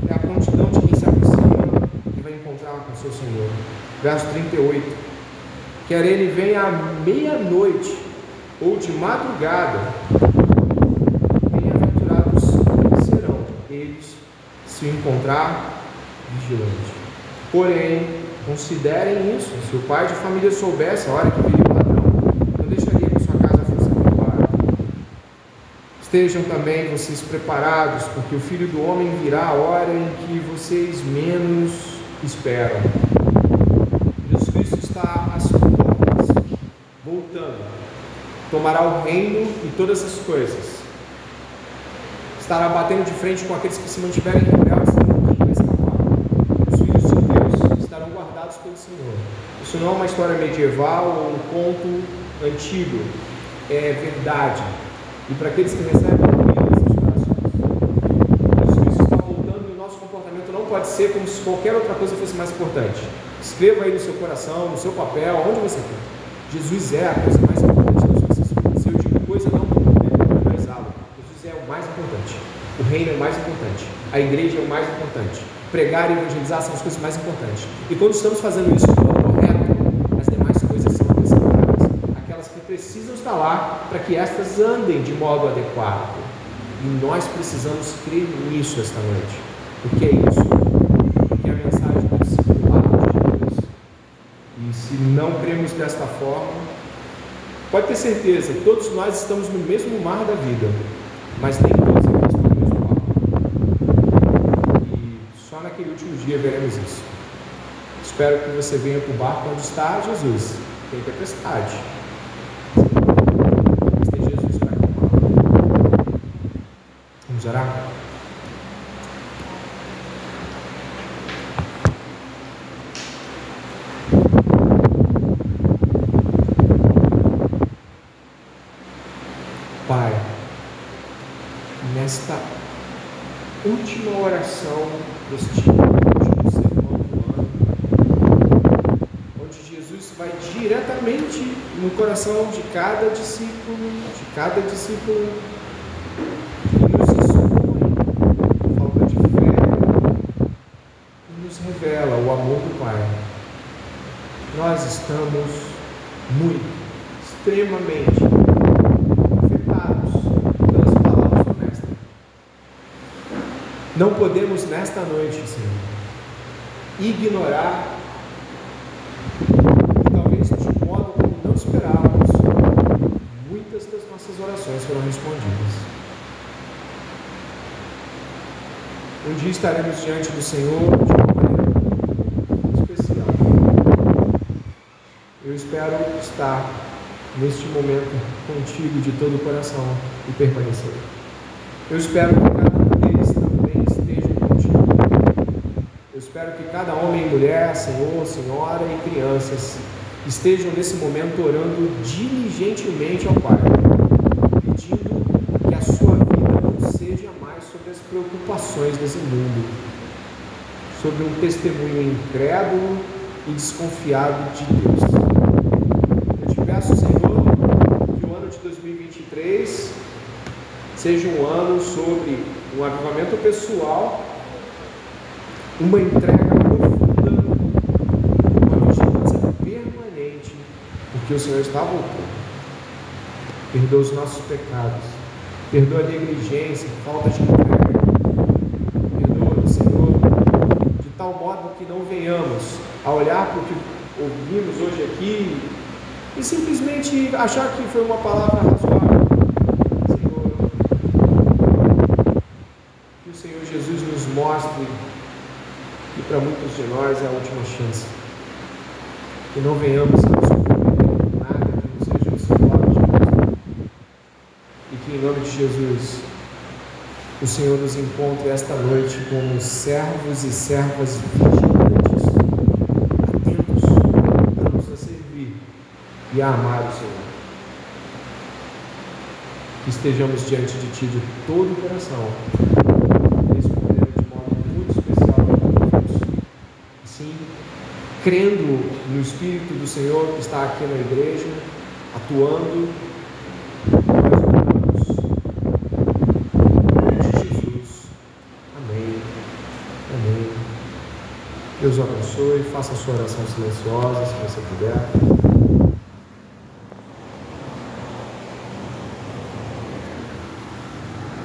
é a prontidão de quem se aproxima e vai encontrar com seu Senhor. Verso 38. Quer ele venha à meia-noite ou de madrugada, bem-aventurados serão eles se encontrar vigilante. Porém, considerem isso. Se o pai de família soubesse a hora que viria o ladrão, não deixaria que sua casa fosse roubada. Estejam também vocês preparados, porque o filho do homem virá a hora em que vocês menos esperam. Jesus Cristo está às portas, voltando. Tomará o reino e todas as coisas. Estará batendo de frente com aqueles que se mantiverem rebeldes pelo Senhor. Isso não é uma história medieval ou um conto antigo, é verdade. E para aqueles que recebem Jesus está voltando e o nosso comportamento não pode ser como se qualquer outra coisa fosse mais importante. Escreva aí no seu coração, no seu papel, onde você quer. Jesus é a coisa mais importante das nossas vidas. Se eu digo coisa, não memorizá-lo. Jesus é o mais importante. O reino é o mais importante. A igreja é o mais importante pregar e evangelizar são as coisas mais importantes. E quando estamos fazendo isso de modo correto, as demais coisas são acrescentadas. Aquelas que estar lá para que estas andem de modo adequado. E nós precisamos crer nisso esta noite. O que é isso? Porque é a mensagem do de Deus. E se não cremos desta forma, pode ter certeza, todos nós estamos no mesmo mar da vida, mas nem todos naquele último dia veremos isso. Espero que você venha para o barco onde está Jesus. Tem tempestade. Mas tem Jesus para acalmar. Vamos orar? Pai, nesta última oração deste último sermão do ano, onde Jesus vai diretamente no coração de cada discípulo, de cada discípulo, nos expõe a falta de fé e nos revela o amor do Pai. Nós estamos muito, extremamente Não podemos nesta noite, Senhor, ignorar que talvez de modo como não esperávamos, muitas das nossas orações foram respondidas. Um dia estaremos diante do Senhor de uma maneira especial. Eu espero estar neste momento contigo de todo o coração e permanecer. Eu espero que cada espero que cada homem e mulher, senhor, senhora e crianças estejam nesse momento orando diligentemente ao Pai, pedindo que a sua vida não seja mais sobre as preocupações desse mundo, sobre um testemunho incrédulo e desconfiado de Deus. Eu te peço, Senhor, que o ano de 2023 seja um ano sobre um avivamento pessoal uma entrega profunda, uma vigilância permanente, porque o Senhor está voltando. Perdoa os nossos pecados, perdoa a negligência, falta de entrega. Perdoa, Senhor, de tal modo que não venhamos a olhar para o que ouvimos hoje aqui e simplesmente achar que foi uma palavra razoável. Senhor, que o Senhor Jesus nos mostre e para muitos de nós é a última chance. Que não venhamos a nos nada que não seja Jesus. E que em nome de Jesus o Senhor nos encontre esta noite como servos e servas vigilantes, atentos para nos servir e a amar o Senhor. Que estejamos diante de Ti de todo o coração crendo no Espírito do Senhor que está aqui na igreja, atuando, nós oramos Amém. Deus o abençoe. Faça a sua oração silenciosa, se você puder.